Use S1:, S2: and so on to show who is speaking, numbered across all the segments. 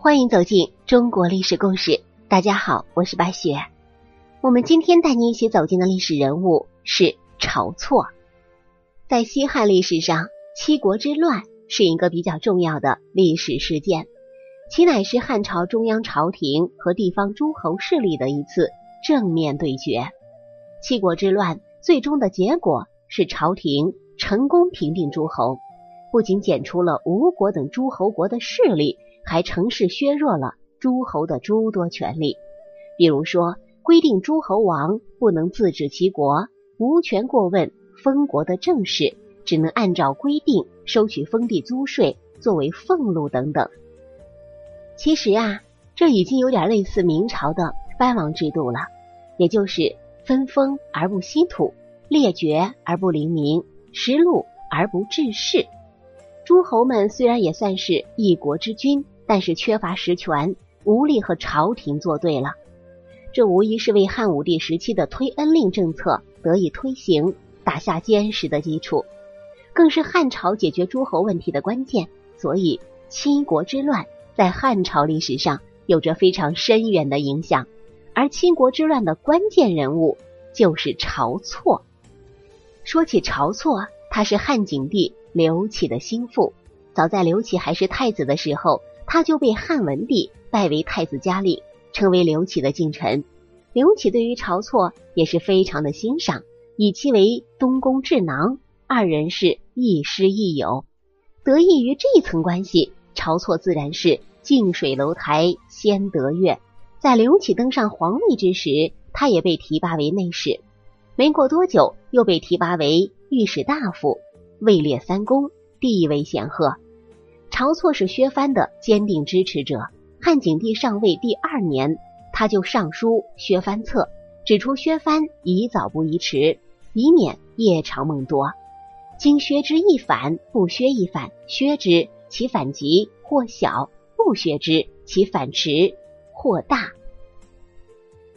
S1: 欢迎走进中国历史故事。大家好，我是白雪。我们今天带你一起走进的历史人物是晁错。在西汉历史上，七国之乱是一个比较重要的历史事件，其乃是汉朝中央朝廷和地方诸侯势力的一次正面对决。七国之乱最终的结果是朝廷成功平定诸侯，不仅剪除了吴国等诸侯国的势力。还乘势削弱了诸侯的诸多权利，比如说规定诸侯王不能自治其国，无权过问封国的政事，只能按照规定收取封地租税作为俸禄等等。其实啊，这已经有点类似明朝的藩王制度了，也就是分封而不息土，列爵而不临民，实禄而不治世。诸侯们虽然也算是一国之君。但是缺乏实权，无力和朝廷作对了，这无疑是为汉武帝时期的推恩令政策得以推行打下坚实的基础，更是汉朝解决诸侯问题的关键。所以，七国之乱在汉朝历史上有着非常深远的影响。而七国之乱的关键人物就是晁错。说起晁错，他是汉景帝刘启的心腹，早在刘启还是太子的时候。他就被汉文帝拜为太子家令，成为刘启的近臣。刘启对于晁错也是非常的欣赏，以其为东宫智囊，二人是亦师亦友。得益于这一层关系，晁错自然是近水楼台先得月。在刘启登上皇位之时，他也被提拔为内侍，没过多久又被提拔为御史大夫，位列三公，地位显赫。晁错是削藩的坚定支持者。汉景帝上位第二年，他就上书削藩策，指出削藩宜早不宜迟，以免夜长梦多。今削之一反，不削一反；削之其反急或小，不削之其反迟或大。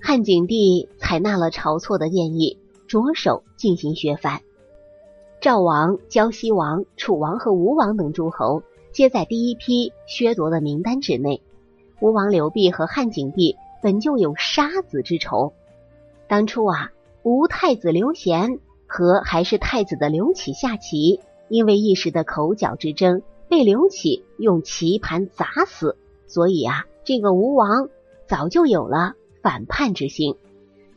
S1: 汉景帝采纳了晁错的建议，着手进行削藩。赵王、胶西王、楚王和吴王等诸侯。皆在第一批削夺的名单之内。吴王刘濞和汉景帝本就有杀子之仇。当初啊，吴太子刘贤和还是太子的刘启下棋，因为一时的口角之争，被刘启用棋盘砸死。所以啊，这个吴王早就有了反叛之心。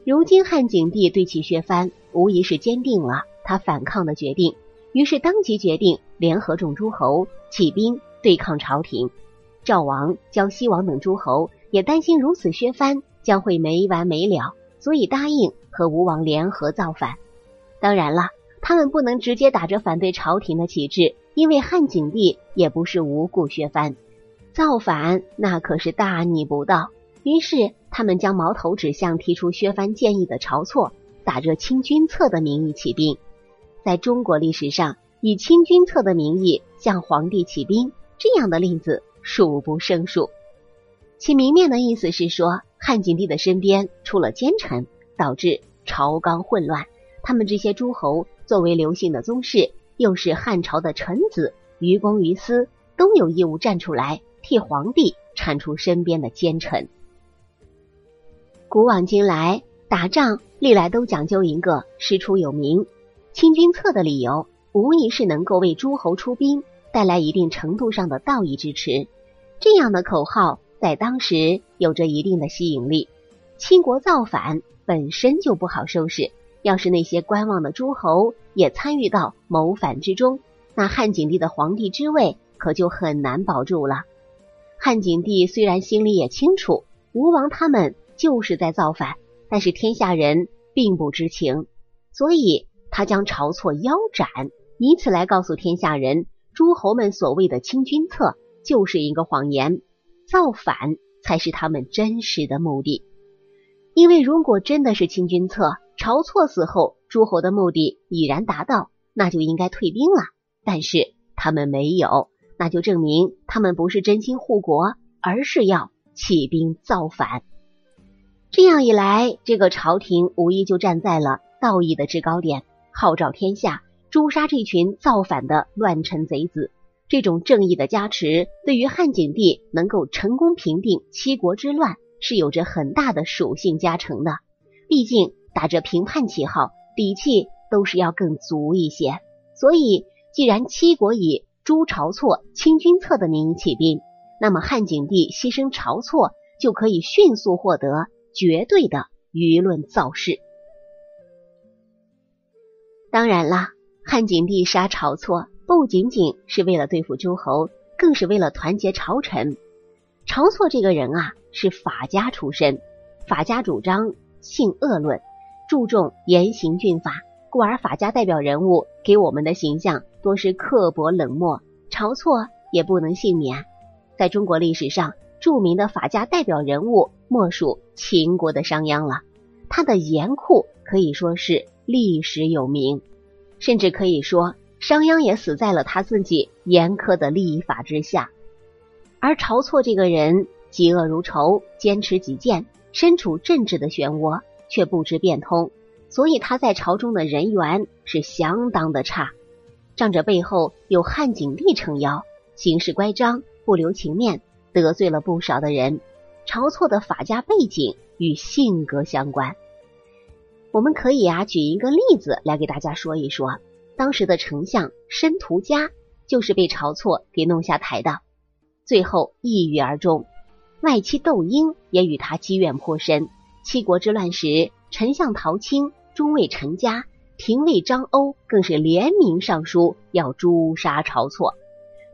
S1: 如今汉景帝对其削藩，无疑是坚定了他反抗的决定。于是当即决定联合众诸侯起兵对抗朝廷。赵王、胶西王等诸侯也担心如此削藩将会没完没了，所以答应和吴王联合造反。当然了，他们不能直接打着反对朝廷的旗帜，因为汉景帝也不是无故削藩。造反那可是大逆不道。于是他们将矛头指向提出削藩建议的晁错，打着清君侧的名义起兵。在中国历史上，以清君侧的名义向皇帝起兵，这样的例子数不胜数。其明面的意思是说，汉景帝的身边出了奸臣，导致朝纲混乱。他们这些诸侯作为刘姓的宗室，又是汉朝的臣子，于公于私都有义务站出来替皇帝铲除身边的奸臣。古往今来，打仗历来都讲究一个师出有名。清君侧的理由，无疑是能够为诸侯出兵带来一定程度上的道义支持。这样的口号在当时有着一定的吸引力。七国造反本身就不好收拾，要是那些观望的诸侯也参与到谋反之中，那汉景帝的皇帝之位可就很难保住了。汉景帝虽然心里也清楚吴王他们就是在造反，但是天下人并不知情，所以。他将晁错腰斩，以此来告诉天下人，诸侯们所谓的清君侧就是一个谎言，造反才是他们真实的目的。因为如果真的是清君侧，晁错死后，诸侯的目的已然达到，那就应该退兵了。但是他们没有，那就证明他们不是真心护国，而是要起兵造反。这样一来，这个朝廷无疑就站在了道义的制高点。号召天下诛杀这群造反的乱臣贼子，这种正义的加持，对于汉景帝能够成功平定七国之乱是有着很大的属性加成的。毕竟打着平叛旗号，底气都是要更足一些。所以，既然七国以诛晁错、清君侧的名义起兵，那么汉景帝牺牲晁错，就可以迅速获得绝对的舆论造势。当然啦，汉景帝杀晁错不仅仅是为了对付诸侯，更是为了团结朝臣。晁错这个人啊，是法家出身，法家主张性恶论，注重严刑峻法，故而法家代表人物给我们的形象多是刻薄冷漠。晁错也不能幸免。在中国历史上，著名的法家代表人物莫属秦国的商鞅了，他的严酷可以说是。历史有名，甚至可以说，商鞅也死在了他自己严苛的立法之下。而晁错这个人，嫉恶如仇，坚持己见，身处政治的漩涡，却不知变通，所以他在朝中的人缘是相当的差。仗着背后有汉景帝撑腰，行事乖张，不留情面，得罪了不少的人。晁错的法家背景与性格相关。我们可以啊举一个例子来给大家说一说，当时的丞相申屠嘉就是被晁错给弄下台的，最后抑郁而终。外戚窦婴也与他积怨颇深。七国之乱时，丞相陶青、中尉陈嘉、廷尉张欧更是联名上书要诛杀晁错。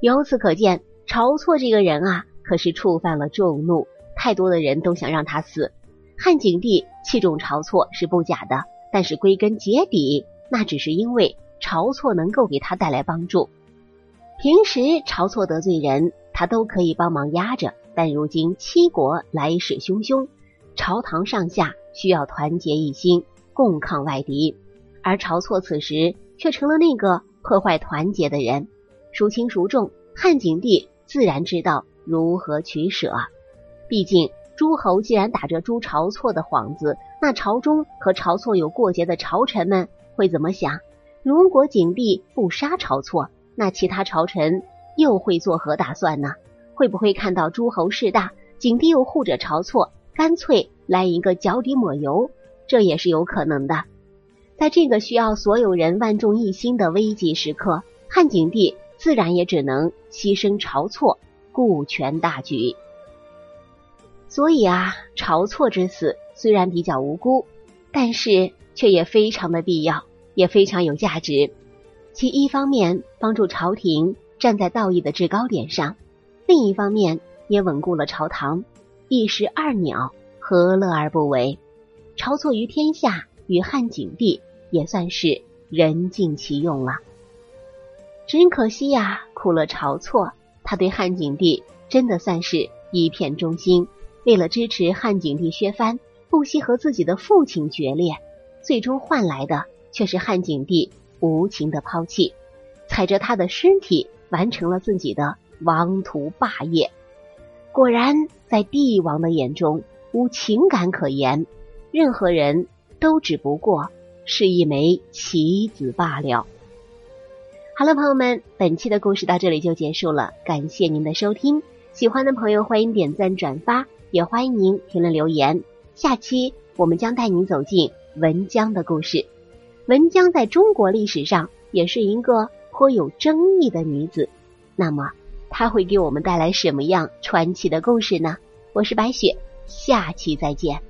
S1: 由此可见，晁错这个人啊，可是触犯了众怒，太多的人都想让他死。汉景帝器重晁错是不假的，但是归根结底，那只是因为晁错能够给他带来帮助。平时晁错得罪人，他都可以帮忙压着，但如今七国来势汹汹，朝堂上下需要团结一心，共抗外敌，而晁错此时却成了那个破坏团结的人。孰轻孰重，汉景帝自然知道如何取舍，毕竟。诸侯既然打着诛晁错的幌子，那朝中和晁错有过节的朝臣们会怎么想？如果景帝不杀晁错，那其他朝臣又会作何打算呢？会不会看到诸侯势大，景帝又护着晁错，干脆来一个脚底抹油？这也是有可能的。在这个需要所有人万众一心的危急时刻，汉景帝自然也只能牺牲晁错，顾全大局。所以啊，晁错之死虽然比较无辜，但是却也非常的必要，也非常有价值。其一方面帮助朝廷站在道义的制高点上，另一方面也稳固了朝堂。一石二鸟，何乐而不为？晁错于天下，与汉景帝也算是人尽其用了。只可惜呀，苦了晁错，他对汉景帝真的算是一片忠心。为了支持汉景帝削藩，不惜和自己的父亲决裂，最终换来的却是汉景帝无情的抛弃，踩着他的尸体完成了自己的王图霸业。果然，在帝王的眼中无情感可言，任何人都只不过是一枚棋子罢了。好了，朋友们，本期的故事到这里就结束了，感谢您的收听。喜欢的朋友欢迎点赞转发。也欢迎您评论留言。下期我们将带您走进文姜的故事。文姜在中国历史上也是一个颇有争议的女子。那么，她会给我们带来什么样传奇的故事呢？我是白雪，下期再见。